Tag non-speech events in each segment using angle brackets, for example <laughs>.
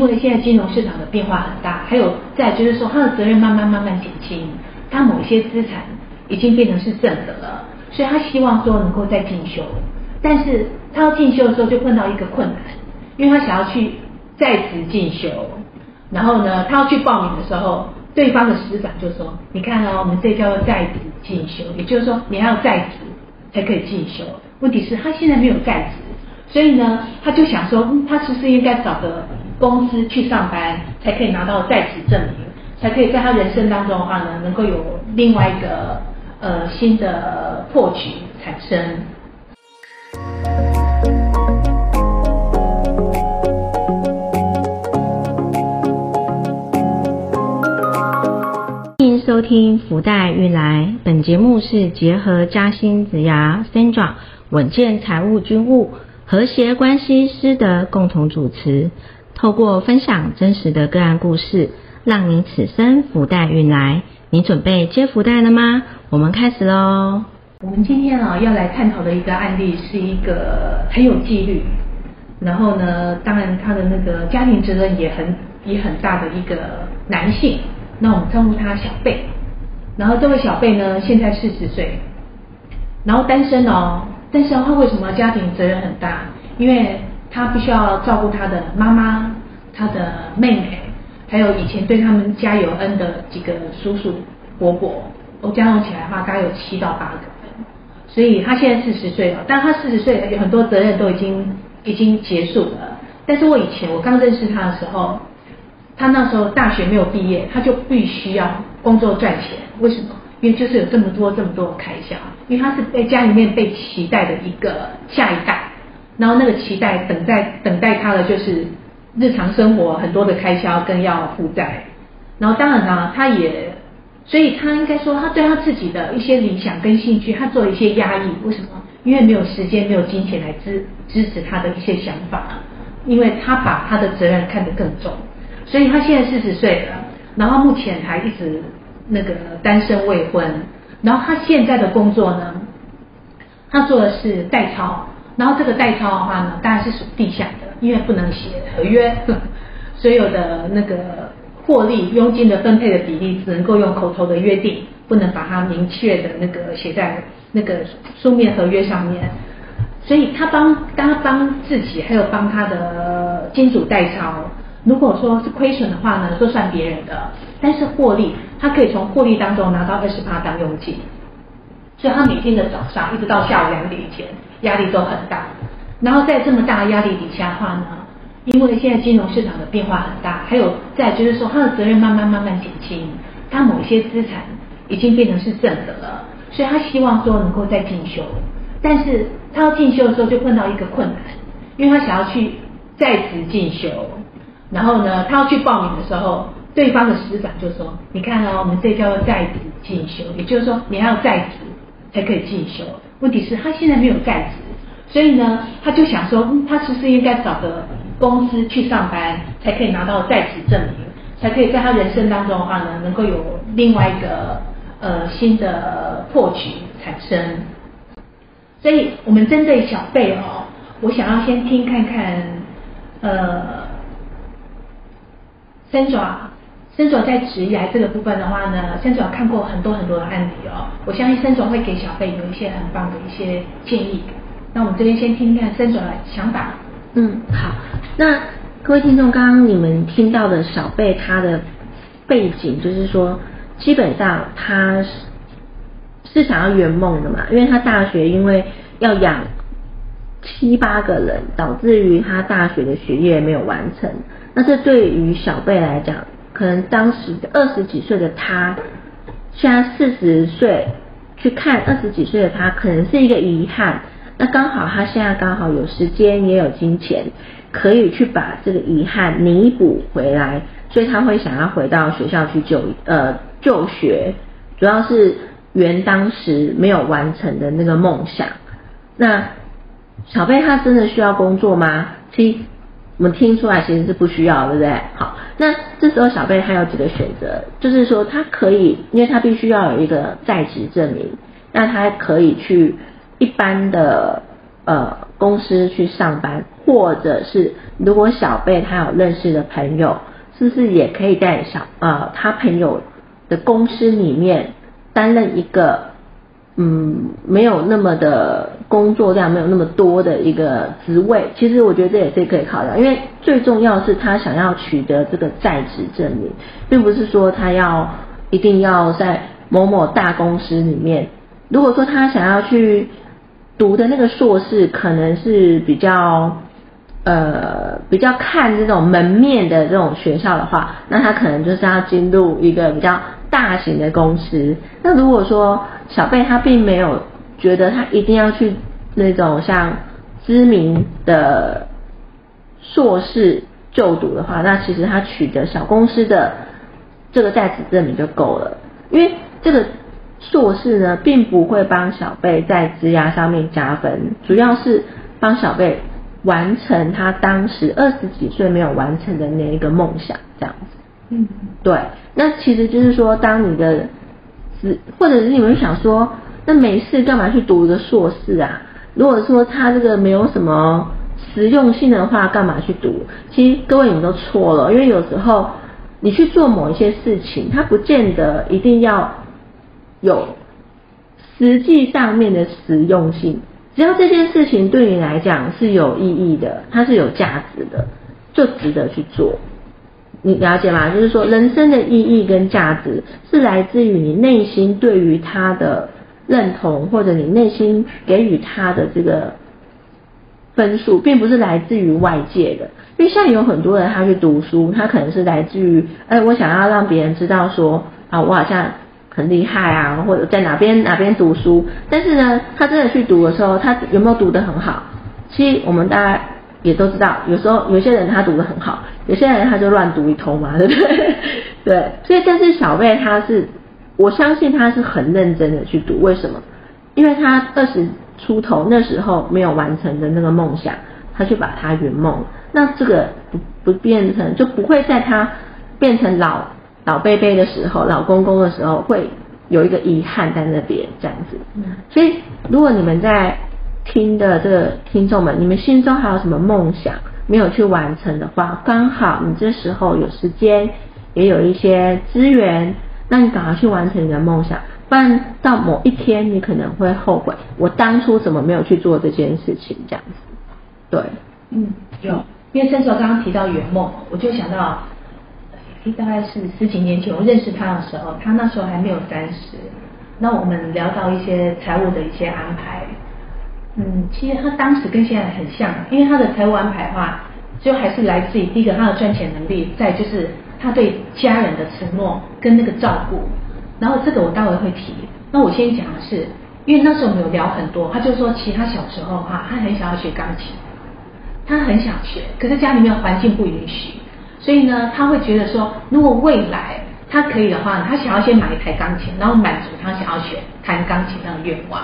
因为现在金融市场的变化很大，还有再就是说他的责任慢慢慢慢减轻，他某些资产已经变成是正的了，所以他希望说能够再进修，但是他要进修的时候就碰到一个困难，因为他想要去在职进修，然后呢，他要去报名的时候，对方的师长就说：“你看哦，我们这叫做在职进修，也就是说你要在职才可以进修。问题是，他现在没有在职。”所以呢，他就想说，嗯，他是不是应该找个公司去上班，才可以拿到在职证明，才可以在他人生当中的话呢，能够有另外一个呃新的破局产生。欢迎收听福袋运来，本节目是结合嘉兴子牙 Sandra 稳健财务军务。和谐关系师的共同主持，透过分享真实的个案故事，让你此生福袋运来。你准备接福袋了吗？我们开始喽。我们今天啊要来探讨的一个案例，是一个很有纪律，然后呢，当然他的那个家庭责任也很也很大的一个男性。那我们称呼他小贝。然后这位小贝呢，现在四十岁，然后单身哦。但是他为什么家庭责任很大？因为他必须要照顾他的妈妈、他的妹妹，还有以前对他们家有恩的几个叔叔伯伯，我加总起来的话，大概有七到八个人。所以他现在四十岁了，但他四十岁有很多责任都已经已经结束了。但是我以前我刚认识他的时候，他那时候大学没有毕业，他就必须要工作赚钱。为什么？因为就是有这么多这么多的开销，因为他是被家里面被期待的一个下一代，然后那个期待等待等待他的就是日常生活很多的开销跟要负债，然后当然呢，他也，所以他应该说他对他自己的一些理想跟兴趣，他做一些压抑。为什么？因为没有时间，没有金钱来支支持他的一些想法，因为他把他的责任看得更重，所以他现在四十岁了，然后目前还一直。那个单身未婚，然后他现在的工作呢，他做的是代操，然后这个代操的话呢，当然是属地下的，因为不能写合约，<laughs> 所有的那个获利佣金的分配的比例只能够用口头的约定，不能把它明确的那个写在那个书面合约上面，所以他帮他帮自己，还有帮他的金主代操。如果说是亏损的话呢，都算别人的，但是获利，他可以从获利当中拿到二十八当佣金，所以他每天的早上一直到下午两点以前，压力都很大。然后在这么大压力底下的话呢，因为现在金融市场的变化很大，还有再就是说他的责任慢慢慢慢减轻，他某些资产已经变成是正的了，所以他希望说能够再进修，但是他要进修的时候就碰到一个困难，因为他想要去在职进修。然后呢，他要去报名的时候，对方的师长就说：“你看哦，我们这叫做在职进修，也就是说你要在职才可以进修。问题是，他现在没有在职，所以呢，他就想说，他是不是应该找个公司去上班，才可以拿到在职证明，才可以在他人生当中的话呢，能够有另外一个呃新的破局产生。所以我们针对小贝哦，我想要先听看看，呃。”三爪，森总在职业这个部分的话呢，三爪看过很多很多的案例哦。我相信森总会给小贝有一些很棒的一些建议。那我们这边先听听看三爪的想法。嗯，好。那各位听众，刚刚你们听到的小贝他的背景，就是说，基本上他是是想要圆梦的嘛，因为他大学因为要养七八个人，导致于他大学的学业没有完成。那这对于小贝来讲，可能当时二十几岁的他，现在四十岁去看二十几岁的他，可能是一个遗憾。那刚好他现在刚好有时间也有金钱，可以去把这个遗憾弥补回来，所以他会想要回到学校去就呃就学，主要是圆当时没有完成的那个梦想。那小贝他真的需要工作吗？其实。我们听出来其实是不需要，对不对？好，那这时候小贝他有几个选择，就是说他可以，因为他必须要有一个在职证明，那他可以去一般的呃公司去上班，或者是如果小贝他有认识的朋友，是不是也可以在小呃他朋友的公司里面担任一个嗯没有那么的工作量没有那么多的一个职位？其实我觉得这也是可以考量，因为最重要是他想要取得这个在职证明，并不是说他要一定要在某某大公司里面。如果说他想要去。读的那个硕士可能是比较呃比较看这种门面的这种学校的话，那他可能就是要进入一个比较大型的公司。那如果说小贝他并没有觉得他一定要去那种像知名的硕士就读的话，那其实他取得小公司的这个在职证明就够了，因为这个。硕士呢，并不会帮小贝在职涯上面加分，主要是帮小贝完成他当时二十几岁没有完成的那一个梦想，这样子。嗯，对。那其实就是说，当你的职，或者是你们想说，那没事干嘛去读一个硕士啊？如果说他这个没有什么实用性的话，干嘛去读？其实各位你们都错了，因为有时候你去做某一些事情，它不见得一定要。有实际上面的实用性，只要这件事情对你来讲是有意义的，它是有价值的，就值得去做。你了解吗？就是说，人生的意义跟价值是来自于你内心对于他的认同，或者你内心给予他的这个分数，并不是来自于外界的。因为像有很多人他去读书，他可能是来自于，哎，我想要让别人知道说，啊，我好像。很厉害啊，或者在哪边哪边读书，但是呢，他真的去读的时候，他有没有读得很好？其实我们大家也都知道，有时候有些人他读得很好，有些人他就乱读一通嘛，对不对？对，所以 <laughs> 但是小贝他是，我相信他是很认真的去读，为什么？因为他二十出头那时候没有完成的那个梦想，他去把它圆梦，那这个不不变成就不会在他变成老。老贝贝的时候，老公公的时候，会有一个遗憾在那边这样子。所以，如果你们在听的这个听众们，你们心中还有什么梦想没有去完成的话，刚好你这时候有时间，也有一些资源，那你赶快去完成你的梦想，不然到某一天你可能会后悔，我当初怎么没有去做这件事情这样子。对，嗯，有，因为申叔刚刚提到圆梦，我就想到。大概是十几年前我认识他的时候，他那时候还没有三十。那我们聊到一些财务的一些安排，嗯，其实他当时跟现在很像，因为他的财务安排的话，就还是来自于第一个他的赚钱能力，再就是他对家人的承诺跟那个照顾。然后这个我待会会提。那我先讲的是，因为那时候我们有聊很多，他就说，其实他小时候哈，他很想要学钢琴，他很想学，可是家里面环境不允许。所以呢，他会觉得说，如果未来他可以的话，他想要先买一台钢琴，然后满足他想要学弹钢琴那个愿望。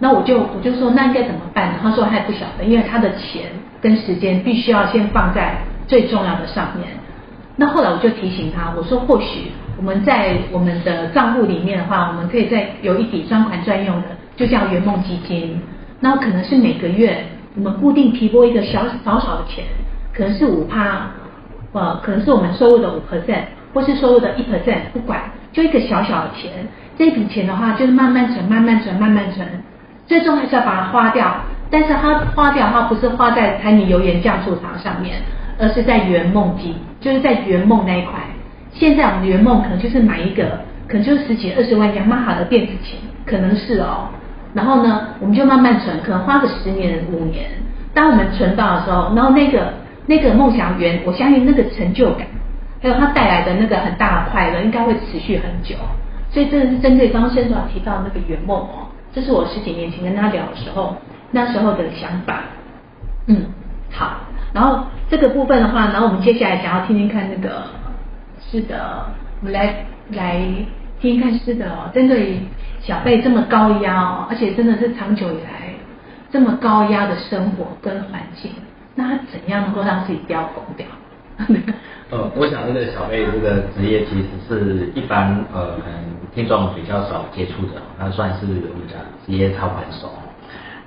那我就我就说，那应该怎么办？他说他也不晓得，因为他的钱跟时间必须要先放在最重要的上面。那后来我就提醒他，我说或许我们在我们的账户里面的话，我们可以再有一笔专款专用的，就叫圆梦基金。那可能是每个月我们固定提拨一个小少少的钱，可能是五趴。呃，可能是我们收入的五 percent，或是收入的一 percent，不管，就一个小小的钱，这笔钱的话就是慢慢存，慢慢存，慢慢存，最终还是要把它花掉。但是它花掉，它不是花在柴米油盐酱醋茶上面，而是在圆梦机，就是在圆梦那一块。现在我们的圆梦可能就是买一个，可能就是十几二十万雅马哈的电子琴，可能是哦。然后呢，我们就慢慢存，可能花个十年五年，当我们存到的时候，然后那个。那个梦想圆，我相信那个成就感，还有它带来的那个很大的快乐，应该会持续很久。所以这个是针对刚刚先生提到那个圆梦哦，这是我十几年前跟他聊的时候，那时候的想法。嗯，好。然后这个部分的话，然后我们接下来想要听听看那个，是的，我们来来听听看，是的哦，针对小贝这么高压哦，而且真的是长久以来这么高压的生活跟环境。那他怎样能够让自己不要疯掉？呃，<laughs> 我想这个小贝这个职业其实是一般呃可能听众比较少接触的，他算是我们讲职业操盘手。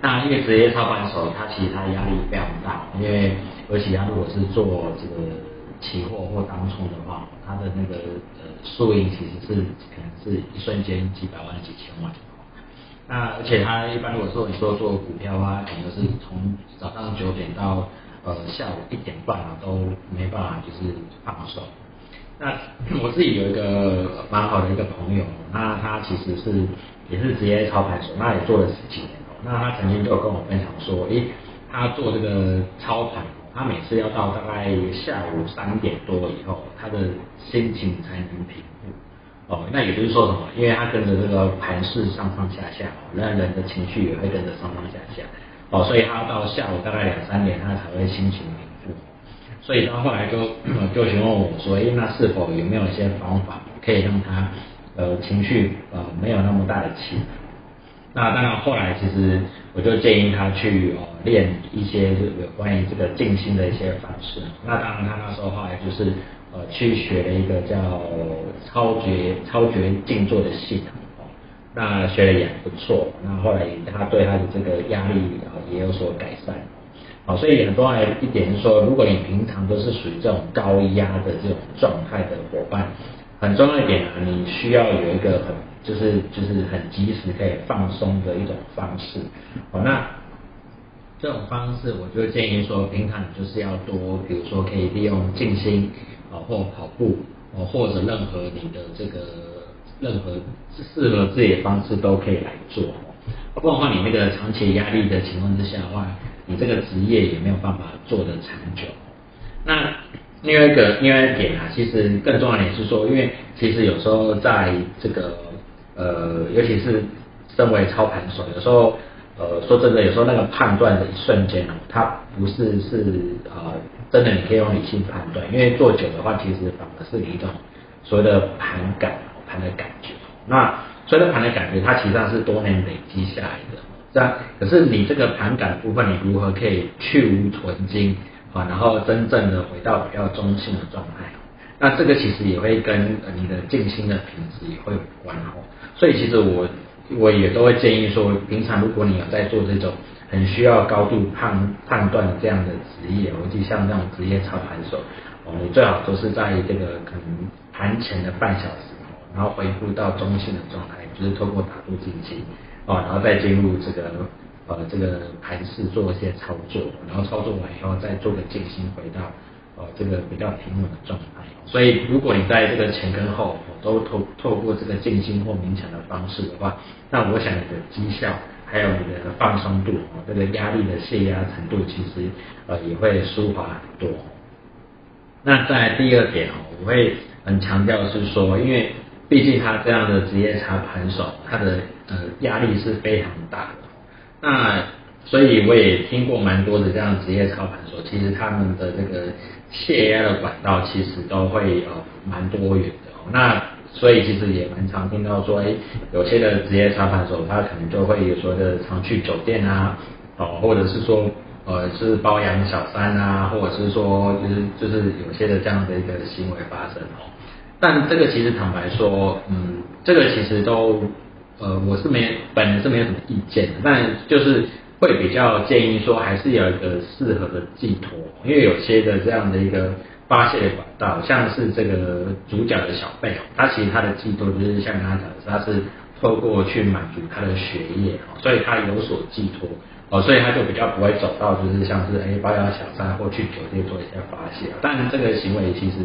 那因为职业操盘手，他其实他压力非常大，因为而且他如果是做这个期货或当冲的话，他的那个呃输赢其实是可能是一瞬间几百万、几千万。那而且他一般如果说你说做股票啊，可能是从早上九点到呃下午一点半啊，都没办法就是放手。那我自己有一个蛮好的一个朋友，那他其实是也是职业操盘手，那也做了十几年。那他曾经就跟我分享说，诶，他做这个操盘，他每次要到大概下午三点多以后，他的心情才能平复。哦，那也就是说什么？因为他跟着这个盘势上上下下，那人的情绪也会跟着上上下下。哦，所以他到下午大概两三点，他才会心情平复。所以他后来就就询问我说，诶，那是否有没有一些方法可以让他呃情绪呃没有那么大的起伏？那当然后来其实我就建议他去呃练一些有关于这个静心的一些方式。那当然他那时候后来就是。呃，去学了一个叫超觉超觉静坐的系统哦，那学的也不错，那后来他对他的这个压力啊也有所改善，好，所以很重要一点是说，如果你平常都是属于这种高压的这种状态的伙伴，很重要一点啊，你需要有一个很就是就是很及时可以放松的一种方式，好，那。这种方式，我就建议说，平常你就是要多，比如说可以利用静心啊，或跑步哦，或者任何你的这个任何适合自己的方式都可以来做。不然的话，你那个长期压力的情况之下的话，你这个职业也没有办法做得长久。那另外一个另外一点啊，其实更重要的是说，因为其实有时候在这个呃，尤其是身为操盘手，有时候。呃，说真的，有时候那个判断的一瞬间哦，它不是是呃，真的你可以用理性判断，因为做久的话，其实反而是一种所谓的盘感，盘的感觉。那所谓的盘的感觉，它其实上是多年累积下来的。这样，可是你这个盘感部分，你如何可以去无存精啊，然后真正的回到比较中性的状态？那这个其实也会跟你的静心的品质也会有关哦。所以其实我。我也都会建议说，平常如果你有在做这种很需要高度判判断这样的职业，尤其像这种职业操盘手，哦，你最好都是在这个可能盘前的半小时，然后恢复到中性的状态，就是透过打入进去，哦，然后再进入这个呃这个盘市做一些操作，然后操作完以后再做个静心回到。呃，这个比较平稳的状态，所以如果你在这个前跟后都透透过这个静心或冥想的方式的话，那我想你的绩效还有你的放松度，这个压力的泄压程度，其实呃也会舒缓很多。那在第二点哦，我会很强调是说，因为毕竟他这样的职业茶盘手，他的呃压力是非常大的。那所以我也听过蛮多的这样职业操盘手，其实他们的这个泄压的管道其实都会呃蛮多元的。那所以其实也蛮常听到说，哎，有些的职业操盘手他可能就会有说的常去酒店啊，哦，或者是说呃是包养小三啊，或者是说就是就是有些的这样的一个行为发生哦。但这个其实坦白说，嗯，这个其实都呃我是没本人是没有什么意见的，但就是。会比较建议说，还是有一个适合的寄托，因为有些的这样的一个发泄的管道，像是这个主角的小贝，他其实他的寄托就是像刚刚讲的，他是透过去满足他的学业哦，所以他有所寄托，哦，所以他就比较不会走到就是像是哎包养小三或去酒店做一些发泄，但这个行为其实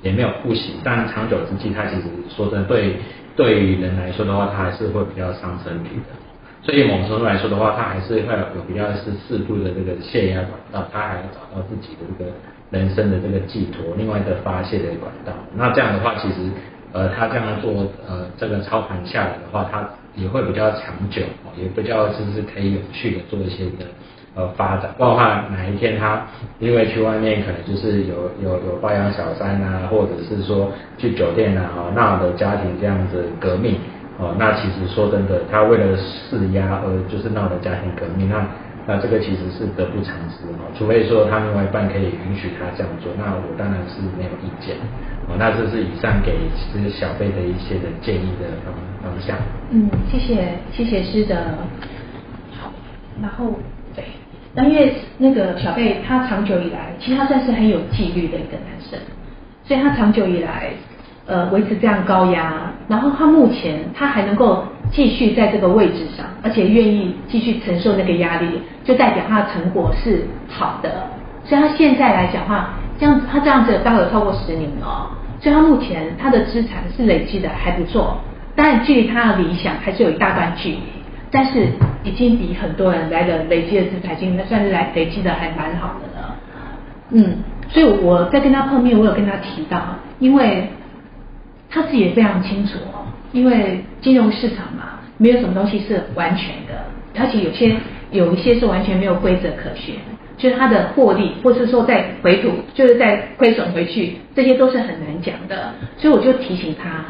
也没有不行，但长久之计，他其实说真的对对于人来说的话，他还是会比较伤身体的。所以某程度来说的话，他还是会有比较是适度的这个泄压管道，他还要找到自己的这个人生的这个寄托，另外一个发泄的管道。那这样的话，其实呃，他这样做呃，这个操盘下来的话，他也会比较长久，也比较就是可以有序的做一些的呃发展。包括哪一天他因为去外面可能就是有有有包养小三啊，或者是说去酒店啊，闹的家庭这样子革命。哦，那其实说真的，他为了施压而就是闹的家庭革命，那那这个其实是得不偿失哦。除非说他另外一半可以允许他这样做，那我当然是没有意见。哦，那这是以上给这些小贝的一些的建议的方方向。嗯，谢谢谢谢师的。好，然后对，那因为那个小贝他长久以来，其实他算是很有纪律的一个男生，所以他长久以来呃维持这样高压，然后他目前他还能够继续在这个位置上，而且愿意继续承受那个压力，就代表他的成果是好的。所以他现在来讲话，这样子他这样子大概有超过十年了，所以他目前他的资产是累积的还不错，当然距离他的理想还是有一大段距离。但是已经比很多人来的累积的资产已经，算是来累积的还蛮好的了。嗯，所以我在跟他碰面，我有跟他提到，因为他自己也非常清楚哦，因为金融市场嘛，没有什么东西是完全的，而且有些有一些是完全没有规则可循，就是它的获利，或是说在回吐，就是在亏损回去，这些都是很难讲的。所以我就提醒他，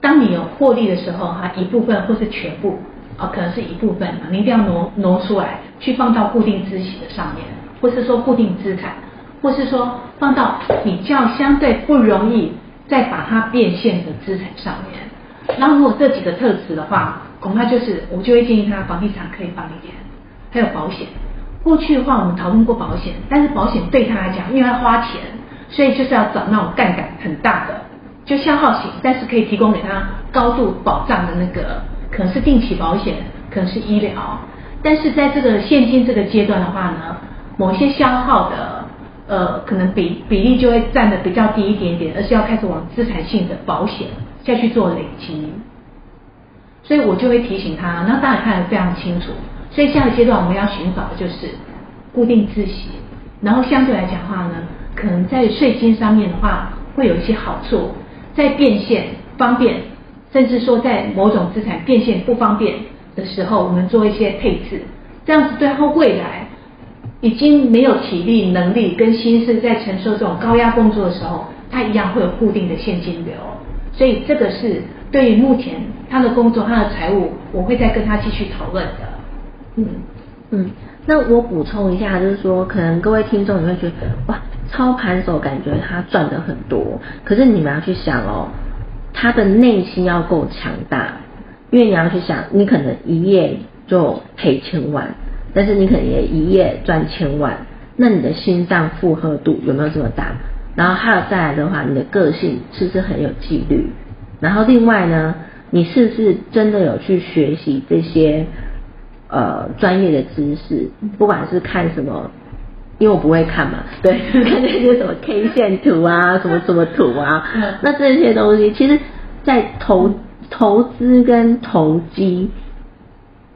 当你有获利的时候，哈，一部分或是全部。啊，可能是一部分，你一定要挪挪出来，去放到固定资息的上面，或是说固定资产，或是说放到比较相对不容易再把它变现的资产上面。那如果这几个特质的话，恐怕就是我就会建议他房地产可以放一点，还有保险。过去的话我们讨论过保险，但是保险对他来讲，因为他花钱，所以就是要找那种杠杆很大的，就消耗型，但是可以提供给他高度保障的那个。可能是定期保险，可能是医疗，但是在这个现金这个阶段的话呢，某些消耗的呃，可能比比例就会占的比较低一点点，而是要开始往资产性的保险下去做累积，所以我就会提醒他，那当然看得非常清楚，所以下个阶段我们要寻找的就是固定自息，然后相对来讲话呢，可能在税金上面的话会有一些好处，在变现方便。甚至说，在某种资产变现不方便的时候，我们做一些配置，这样子对他未来已经没有体力、能力跟心思在承受这种高压工作的时候，他一样会有固定的现金流。所以这个是对于目前他的工作、他的财务，我会再跟他继续讨论的。嗯嗯，那我补充一下，就是说，可能各位听众你会觉得，哇，操盘手感觉他赚的很多，可是你们要去想哦。他的内心要够强大，因为你要去想，你可能一夜就赔千万，但是你可能也一夜赚千万，那你的心脏负荷度有没有这么大？然后还有再来的话，你的个性是不是很有纪律？然后另外呢，你是不是真的有去学习这些呃专业的知识？不管是看什么。因为我不会看嘛，<laughs> 对，看那些什么 K 线图啊，什么什么图啊，那这些东西，其实，在投投资跟投机，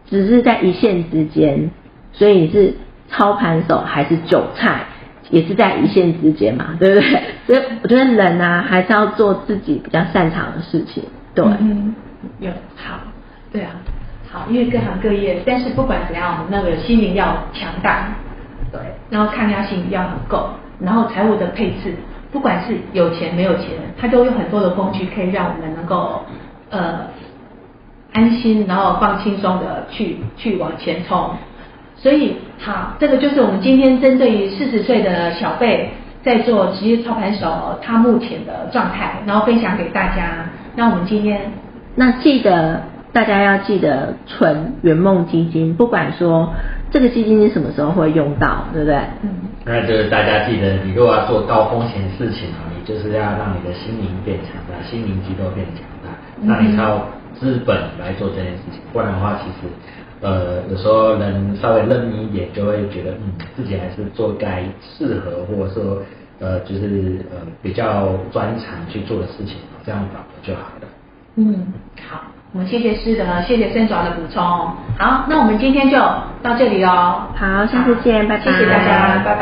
只是在一线之间，所以你是操盘手还是韭菜，也是在一线之间嘛，对不对？<laughs> 所以我觉得人啊，还是要做自己比较擅长的事情，对。嗯，有好，对啊，好，因为各行各业，但是不管怎样，我们那个心灵要强大。对，然后抗压性要很够，然后财务的配置，不管是有钱没有钱，它都有很多的工具可以让我们能够呃安心，然后放轻松的去去往前冲。所以好，这个就是我们今天针对于四十岁的小贝在做职业操盘手他目前的状态，然后分享给大家。那我们今天那记得大家要记得存圆梦基金，不管说。这个基金你什么时候会用到，对不对？嗯，那就是大家记得，你如果要做高风险事情啊，你就是要让你的心灵变强大，心灵肌肉变强大，那你靠资本来做这件事情，不然的话，其实呃有时候能稍微认命一点，就会觉得嗯自己还是做该适合或者说呃就是呃比较专长去做的事情，这样搞就好了。嗯，好。我们谢谢师德，谢谢森爪的补充。好，那我们今天就到这里哦。好，下次见，拜拜。谢谢大家，拜拜。